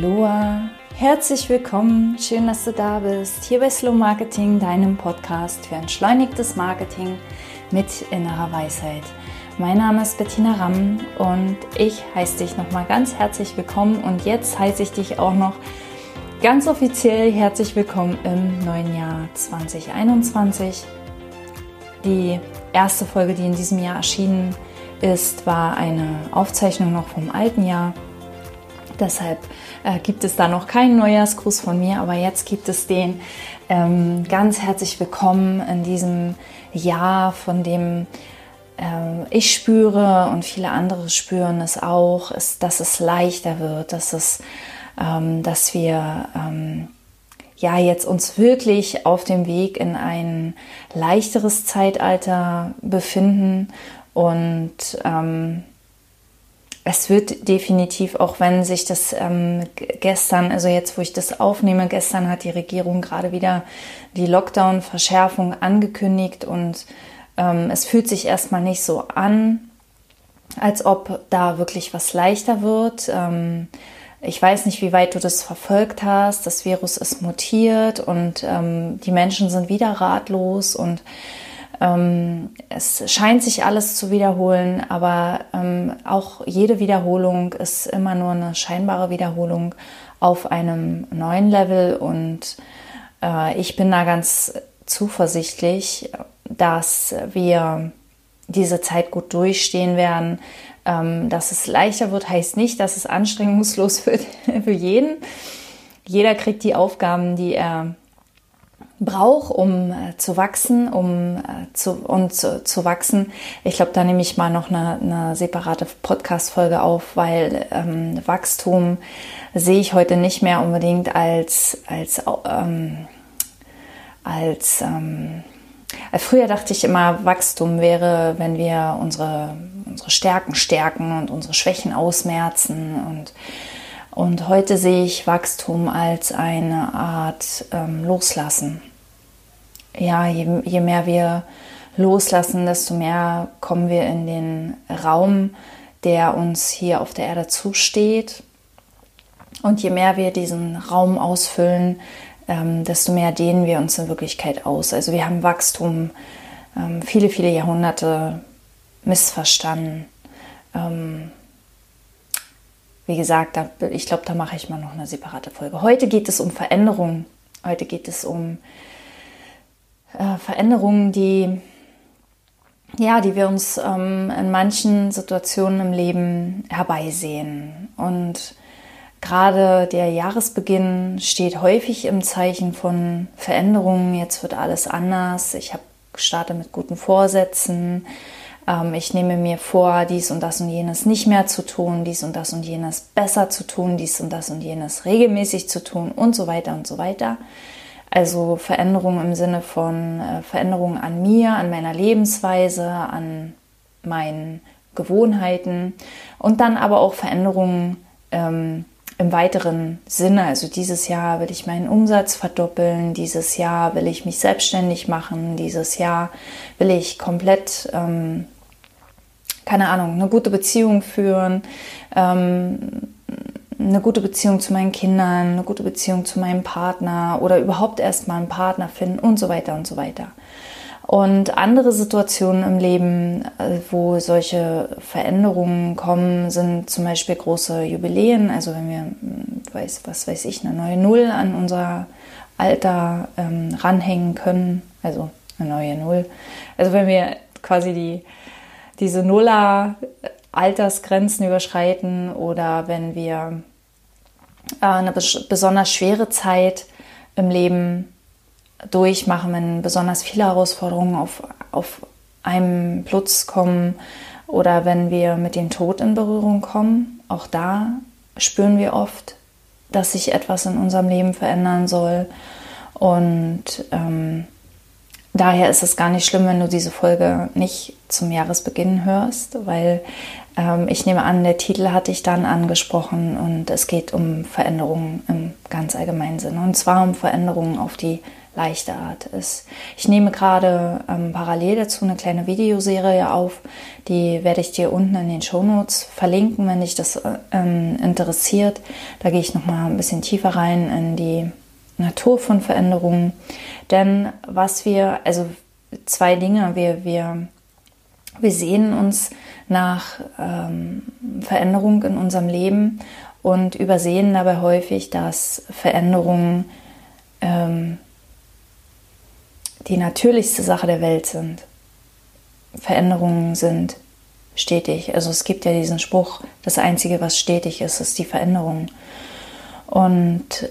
Aloha, herzlich willkommen, schön, dass du da bist, hier bei Slow Marketing, deinem Podcast für entschleunigtes Marketing mit innerer Weisheit. Mein Name ist Bettina Ramm und ich heiße dich nochmal ganz herzlich willkommen und jetzt heiße ich dich auch noch ganz offiziell herzlich willkommen im neuen Jahr 2021. Die erste Folge, die in diesem Jahr erschienen ist, war eine Aufzeichnung noch vom alten Jahr. Deshalb äh, gibt es da noch keinen Neujahrsgruß von mir, aber jetzt gibt es den. Ähm, ganz herzlich willkommen in diesem Jahr, von dem äh, ich spüre und viele andere spüren es auch, ist, dass es leichter wird, dass es, ähm, dass wir ähm, ja jetzt uns wirklich auf dem Weg in ein leichteres Zeitalter befinden und ähm, es wird definitiv, auch wenn sich das ähm, gestern, also jetzt, wo ich das aufnehme, gestern hat die Regierung gerade wieder die Lockdown-Verschärfung angekündigt und ähm, es fühlt sich erstmal nicht so an, als ob da wirklich was leichter wird. Ähm, ich weiß nicht, wie weit du das verfolgt hast. Das Virus ist mutiert und ähm, die Menschen sind wieder ratlos und ähm, es scheint sich alles zu wiederholen, aber ähm, auch jede Wiederholung ist immer nur eine scheinbare Wiederholung auf einem neuen Level und äh, ich bin da ganz zuversichtlich, dass wir diese Zeit gut durchstehen werden. Ähm, dass es leichter wird, heißt nicht, dass es anstrengungslos wird für jeden. Jeder kriegt die Aufgaben, die er brauche, um äh, zu wachsen, um äh, zu, und zu, zu wachsen. Ich glaube, da nehme ich mal noch eine, eine separate Podcast-Folge auf, weil ähm, Wachstum sehe ich heute nicht mehr unbedingt als, als, ähm, als ähm, Früher dachte ich immer, Wachstum wäre, wenn wir unsere, unsere Stärken stärken und unsere Schwächen ausmerzen und und heute sehe ich Wachstum als eine Art ähm, Loslassen ja, je, je mehr wir loslassen, desto mehr kommen wir in den Raum, der uns hier auf der Erde zusteht. Und je mehr wir diesen Raum ausfüllen, ähm, desto mehr dehnen wir uns in Wirklichkeit aus. Also wir haben Wachstum ähm, viele, viele Jahrhunderte missverstanden. Ähm, wie gesagt, da, ich glaube, da mache ich mal noch eine separate Folge. Heute geht es um Veränderung. Heute geht es um äh, Veränderungen, die, ja, die wir uns ähm, in manchen Situationen im Leben herbeisehen. Und gerade der Jahresbeginn steht häufig im Zeichen von Veränderungen. Jetzt wird alles anders. Ich habe gestartet mit guten Vorsätzen. Ähm, ich nehme mir vor, dies und das und jenes nicht mehr zu tun, dies und das und jenes besser zu tun, dies und das und jenes regelmäßig zu tun und so weiter und so weiter. Also Veränderungen im Sinne von äh, Veränderungen an mir, an meiner Lebensweise, an meinen Gewohnheiten und dann aber auch Veränderungen ähm, im weiteren Sinne. Also dieses Jahr will ich meinen Umsatz verdoppeln, dieses Jahr will ich mich selbstständig machen, dieses Jahr will ich komplett, ähm, keine Ahnung, eine gute Beziehung führen. Ähm, eine gute Beziehung zu meinen Kindern, eine gute Beziehung zu meinem Partner oder überhaupt erstmal einen Partner finden und so weiter und so weiter. Und andere Situationen im Leben, äh, wo solche Veränderungen kommen, sind zum Beispiel große Jubiläen. Also wenn wir, hm, weiß, was weiß ich, eine neue Null an unser Alter ähm, ranhängen können, also eine neue Null. Also wenn wir quasi die, diese Nuller Altersgrenzen überschreiten oder wenn wir äh, eine besonders schwere Zeit im Leben durchmachen, wenn besonders viele Herausforderungen auf, auf einem Plutz kommen oder wenn wir mit dem Tod in Berührung kommen. Auch da spüren wir oft, dass sich etwas in unserem Leben verändern soll. Und ähm, daher ist es gar nicht schlimm, wenn du diese Folge nicht zum Jahresbeginn hörst, weil ähm, ich nehme an, der Titel hatte ich dann angesprochen und es geht um Veränderungen im ganz allgemeinen Sinne. Und zwar um Veränderungen auf die leichte Art ist. Ich nehme gerade ähm, parallel dazu eine kleine Videoserie auf, die werde ich dir unten in den Show Notes verlinken, wenn dich das ähm, interessiert. Da gehe ich nochmal ein bisschen tiefer rein in die Natur von Veränderungen. Denn was wir, also zwei Dinge, wir, wir, wir sehen uns nach ähm, Veränderung in unserem Leben und übersehen dabei häufig, dass Veränderungen ähm, die natürlichste Sache der Welt sind. Veränderungen sind stetig. Also es gibt ja diesen Spruch, das Einzige, was stetig ist, ist die Veränderung. Und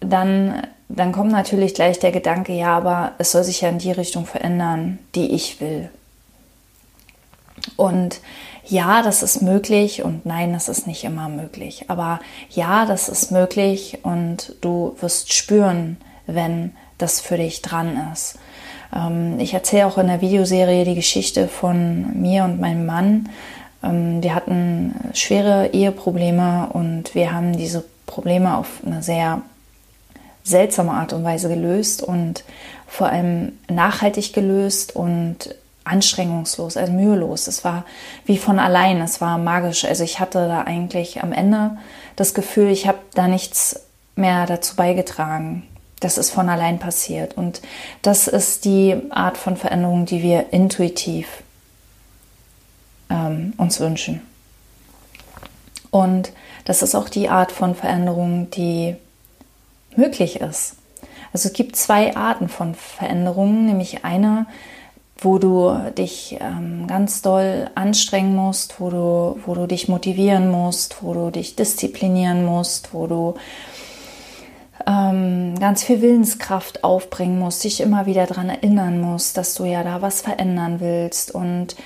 dann, dann kommt natürlich gleich der Gedanke, ja, aber es soll sich ja in die Richtung verändern, die ich will. Und ja, das ist möglich und nein, das ist nicht immer möglich. Aber ja, das ist möglich und du wirst spüren, wenn das für dich dran ist. Ähm, ich erzähle auch in der Videoserie die Geschichte von mir und meinem Mann. Ähm, wir hatten schwere Eheprobleme und wir haben diese Probleme auf eine sehr seltsame Art und Weise gelöst und vor allem nachhaltig gelöst und anstrengungslos, also mühelos. Es war wie von allein, es war magisch. Also ich hatte da eigentlich am Ende das Gefühl, ich habe da nichts mehr dazu beigetragen. Das ist von allein passiert. Und das ist die Art von Veränderung, die wir intuitiv ähm, uns wünschen. Und das ist auch die Art von Veränderung, die möglich ist. Also es gibt zwei Arten von Veränderungen, nämlich eine, wo du dich ähm, ganz doll anstrengen musst, wo du, wo du dich motivieren musst, wo du dich disziplinieren musst, wo du ähm, ganz viel Willenskraft aufbringen musst, dich immer wieder daran erinnern musst, dass du ja da was verändern willst. Und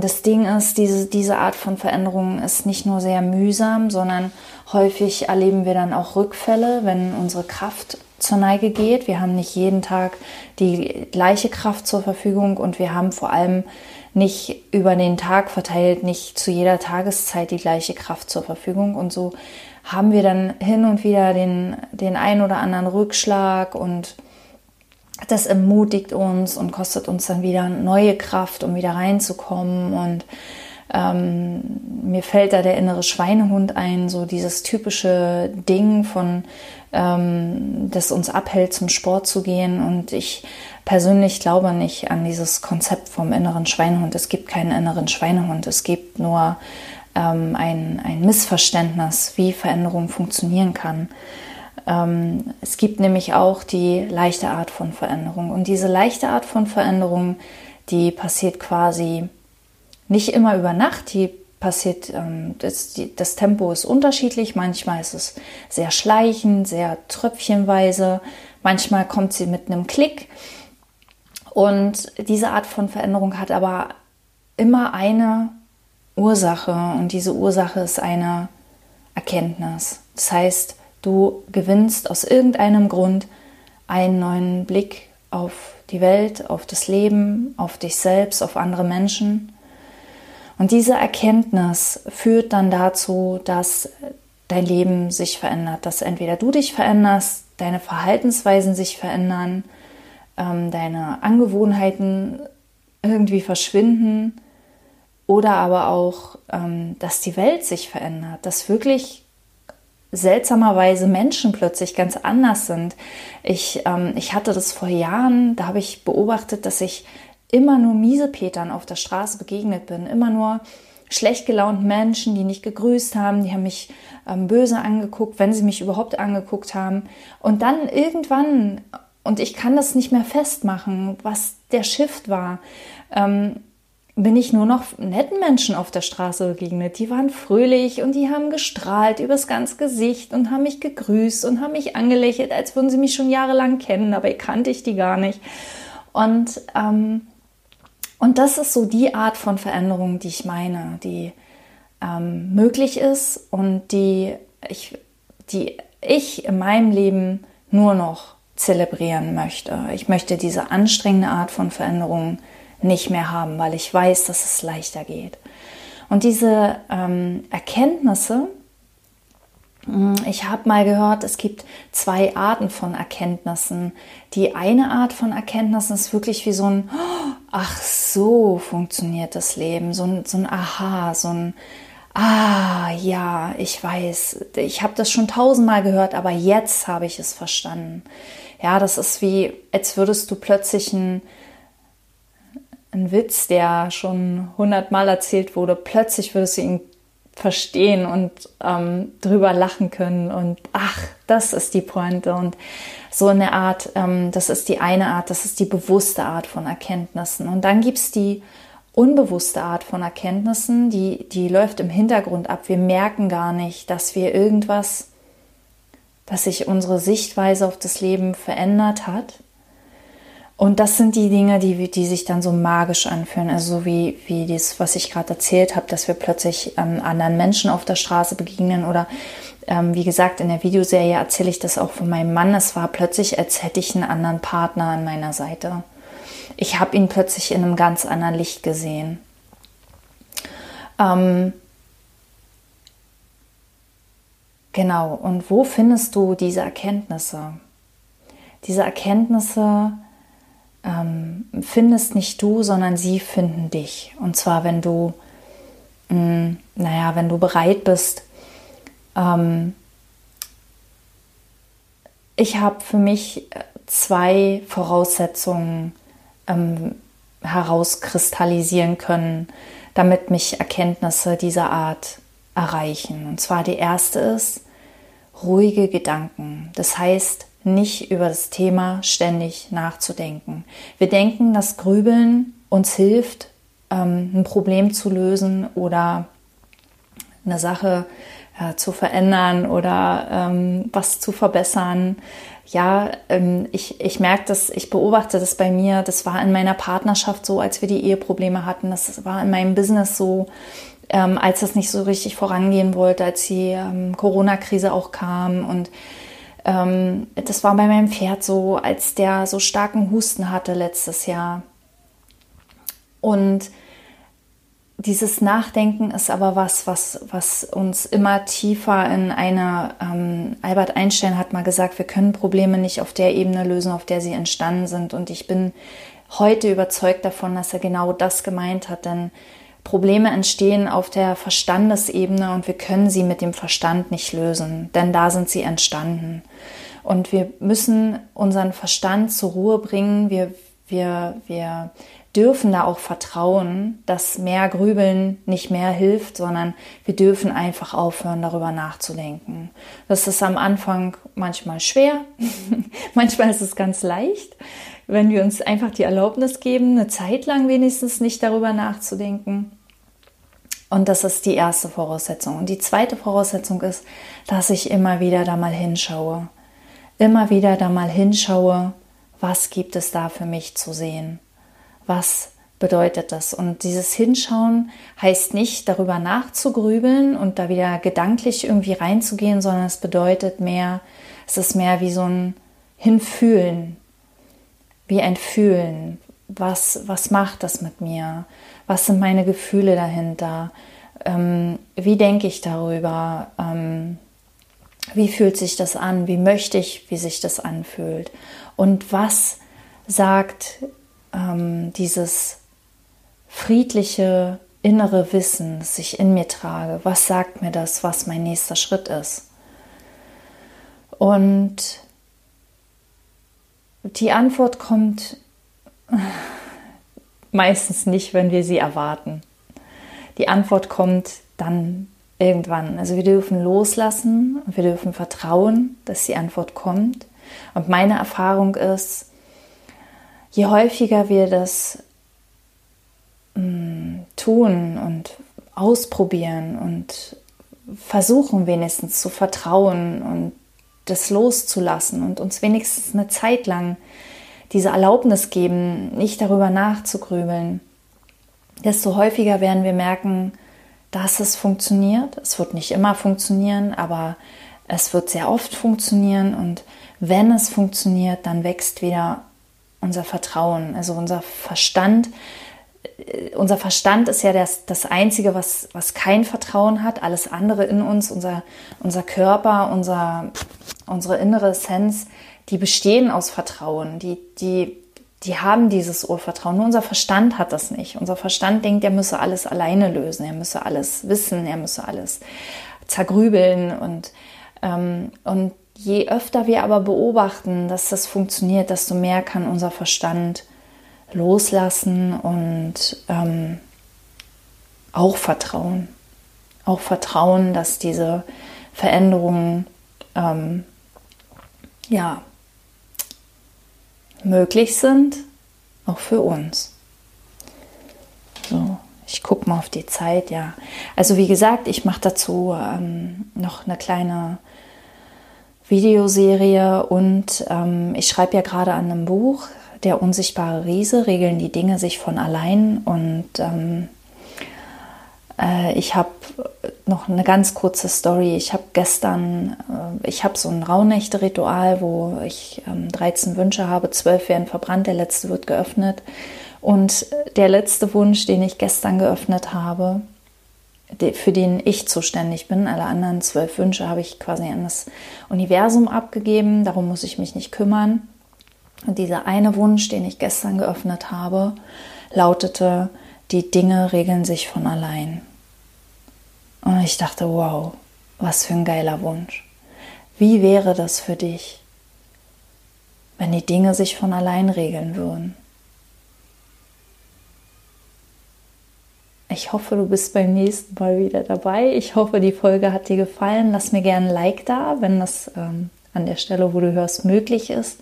das Ding ist, diese, diese Art von Veränderung ist nicht nur sehr mühsam, sondern häufig erleben wir dann auch Rückfälle, wenn unsere Kraft zur Neige geht. Wir haben nicht jeden Tag die gleiche Kraft zur Verfügung und wir haben vor allem nicht über den Tag verteilt, nicht zu jeder Tageszeit die gleiche Kraft zur Verfügung. Und so haben wir dann hin und wieder den, den ein oder anderen Rückschlag und das ermutigt uns und kostet uns dann wieder neue Kraft, um wieder reinzukommen. Und ähm, mir fällt da der innere Schweinehund ein, so dieses typische Ding von, ähm, das uns abhält, zum Sport zu gehen. Und ich persönlich glaube nicht an dieses Konzept vom inneren Schweinehund. Es gibt keinen inneren Schweinehund. Es gibt nur ähm, ein, ein Missverständnis, wie Veränderung funktionieren kann. Ähm, es gibt nämlich auch die leichte Art von Veränderung. Und diese leichte Art von Veränderung, die passiert quasi nicht immer über Nacht, die passiert, ähm, das, das Tempo ist unterschiedlich. Manchmal ist es sehr schleichend, sehr tröpfchenweise. Manchmal kommt sie mit einem Klick. Und diese Art von Veränderung hat aber immer eine Ursache und diese Ursache ist eine Erkenntnis. Das heißt, du gewinnst aus irgendeinem Grund einen neuen Blick auf die Welt, auf das Leben, auf dich selbst, auf andere Menschen. Und diese Erkenntnis führt dann dazu, dass dein Leben sich verändert, dass entweder du dich veränderst, deine Verhaltensweisen sich verändern, ähm, deine Angewohnheiten irgendwie verschwinden oder aber auch, ähm, dass die Welt sich verändert, dass wirklich seltsamerweise Menschen plötzlich ganz anders sind. Ich, ähm, ich hatte das vor Jahren, da habe ich beobachtet, dass ich immer nur Miesepetern auf der Straße begegnet bin, immer nur schlecht gelaunten Menschen, die nicht gegrüßt haben, die haben mich ähm, böse angeguckt, wenn sie mich überhaupt angeguckt haben. Und dann irgendwann, und ich kann das nicht mehr festmachen, was der Shift war, ähm, bin ich nur noch netten Menschen auf der Straße begegnet. Die waren fröhlich und die haben gestrahlt übers ganze Gesicht und haben mich gegrüßt und haben mich angelächelt, als würden sie mich schon jahrelang kennen, dabei kannte ich die gar nicht. Und ähm, und das ist so die Art von Veränderung, die ich meine, die ähm, möglich ist und die ich, die ich in meinem Leben nur noch zelebrieren möchte. Ich möchte diese anstrengende Art von Veränderung nicht mehr haben, weil ich weiß, dass es leichter geht. Und diese ähm, Erkenntnisse, Mm, ich habe mal gehört, es gibt zwei Arten von Erkenntnissen. Die eine Art von Erkenntnissen ist wirklich wie so ein, ach so funktioniert das Leben, so ein, so ein Aha, so ein, ah ja, ich weiß, ich habe das schon tausendmal gehört, aber jetzt habe ich es verstanden. Ja, das ist wie, als würdest du plötzlich ein, ein Witz, der schon hundertmal erzählt wurde, plötzlich würdest du ihn verstehen und ähm, drüber lachen können und ach, das ist die Pointe und so eine Art, ähm, das ist die eine Art, das ist die bewusste Art von Erkenntnissen. Und dann gibt es die unbewusste Art von Erkenntnissen, die, die läuft im Hintergrund ab. Wir merken gar nicht, dass wir irgendwas, dass sich unsere Sichtweise auf das Leben verändert hat und das sind die Dinge, die, die sich dann so magisch anfühlen. Also so wie, wie das, was ich gerade erzählt habe, dass wir plötzlich ähm, anderen Menschen auf der Straße begegnen. Oder ähm, wie gesagt, in der Videoserie erzähle ich das auch von meinem Mann. Es war plötzlich, als hätte ich einen anderen Partner an meiner Seite. Ich habe ihn plötzlich in einem ganz anderen Licht gesehen. Ähm, genau, und wo findest du diese Erkenntnisse? Diese Erkenntnisse, ähm, findest nicht du, sondern sie finden dich. Und zwar, wenn du, mh, mm, naja, wenn du bereit bist. Ähm, ich habe für mich zwei Voraussetzungen ähm, herauskristallisieren können, damit mich Erkenntnisse dieser Art erreichen. Und zwar die erste ist ruhige Gedanken. Das heißt, nicht über das Thema ständig nachzudenken. Wir denken, dass Grübeln uns hilft, ähm, ein Problem zu lösen oder eine Sache äh, zu verändern oder ähm, was zu verbessern. Ja, ähm, ich, ich merke das, ich beobachte das bei mir. Das war in meiner Partnerschaft so, als wir die Eheprobleme hatten. Das war in meinem Business so, als das nicht so richtig vorangehen wollte, als die Corona-Krise auch kam und ähm, das war bei meinem Pferd so, als der so starken Husten hatte letztes Jahr. Und dieses Nachdenken ist aber was, was, was uns immer tiefer in eine, ähm, Albert Einstein hat mal gesagt, wir können Probleme nicht auf der Ebene lösen, auf der sie entstanden sind. Und ich bin heute überzeugt davon, dass er genau das gemeint hat, denn Probleme entstehen auf der Verstandesebene und wir können sie mit dem Verstand nicht lösen, denn da sind sie entstanden. Und wir müssen unseren Verstand zur Ruhe bringen. Wir, wir, wir dürfen da auch vertrauen, dass mehr Grübeln nicht mehr hilft, sondern wir dürfen einfach aufhören, darüber nachzudenken. Das ist am Anfang manchmal schwer, manchmal ist es ganz leicht wenn wir uns einfach die Erlaubnis geben, eine Zeit lang wenigstens nicht darüber nachzudenken. Und das ist die erste Voraussetzung. Und die zweite Voraussetzung ist, dass ich immer wieder da mal hinschaue. Immer wieder da mal hinschaue, was gibt es da für mich zu sehen? Was bedeutet das? Und dieses Hinschauen heißt nicht darüber nachzugrübeln und da wieder gedanklich irgendwie reinzugehen, sondern es bedeutet mehr, es ist mehr wie so ein Hinfühlen, wie ein Fühlen. Was, was macht das mit mir? Was sind meine Gefühle dahinter? Ähm, wie denke ich darüber? Ähm, wie fühlt sich das an? Wie möchte ich, wie sich das anfühlt? Und was sagt ähm, dieses friedliche innere Wissen, das ich in mir trage? Was sagt mir das, was mein nächster Schritt ist? Und die Antwort kommt meistens nicht, wenn wir sie erwarten. Die Antwort kommt dann irgendwann. Also wir dürfen loslassen und wir dürfen vertrauen, dass die Antwort kommt. Und meine Erfahrung ist, je häufiger wir das mh, mm, tun und ausprobieren und versuchen wenigstens zu vertrauen und das loszulassen und uns wenigstens eine Zeit lang diese Erlaubnis geben, nicht darüber nachzugrübeln, desto häufiger werden wir merken, dass es funktioniert. Es wird nicht immer funktionieren, aber es wird sehr oft funktionieren und wenn es funktioniert, dann wächst wieder unser Vertrauen. Also unser Verstand äh, unser Verstand ist ja das, das Einzige, was, was kein Vertrauen hat. Alles andere in uns, unser, unser Körper, unser, unsere innere Essenz, die bestehen aus Vertrauen. Die, die, die haben dieses Urvertrauen. Nur unser Verstand hat das nicht. Unser Verstand denkt, er müsse alles alleine lösen, er müsse alles wissen, er müsse alles zergrübeln. Und, ähm, und je öfter wir aber beobachten, dass das funktioniert, desto mehr kann unser Verstand loslassen und ähm, auch vertrauen. Auch vertrauen, dass diese Veränderungen ähm, ja, möglich sind, auch für uns. So, ich gucke mal auf die Zeit, ja. Also wie gesagt, ich mache dazu ähm, noch eine kleine Videoserie und ähm, ich schreibe ja gerade an einem Buch, Der unsichtbare Riese, regeln die Dinge sich von allein und ähm, äh, ich habe noch eine ganz kurze Story. Ich habe gestern, äh, ich habe so ein Rauhnächte-Ritual, wo ich 13 ähm, Wünsche habe, 12 werden verbrannt, der letzte wird geöffnet. Und der letzte Wunsch, den ich gestern geöffnet habe, für den ich zuständig bin, alle anderen zwölf Wünsche habe ich quasi an das Universum abgegeben, darum muss ich mich nicht kümmern. Und dieser eine Wunsch, den ich gestern geöffnet habe, lautete, die Dinge regeln sich von allein. Und ich dachte, wow, was für ein geiler Wunsch. Wie wäre das für dich, wenn die Dinge sich von allein regeln würden? Ich hoffe, du bist beim nächsten Mal wieder dabei. Ich hoffe, die Folge hat dir gefallen. Lass mir gerne ein Like da, wenn das ähm, an der Stelle, wo du hörst, möglich ist.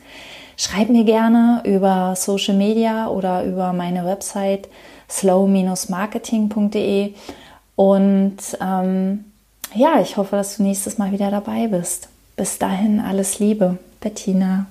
Schreib mir gerne über Social Media oder über meine Website slow-marketing.de und ähm, ja, ich hoffe, dass du nächstes Mal wieder dabei bist. Bis dahin alles Liebe, Bettina.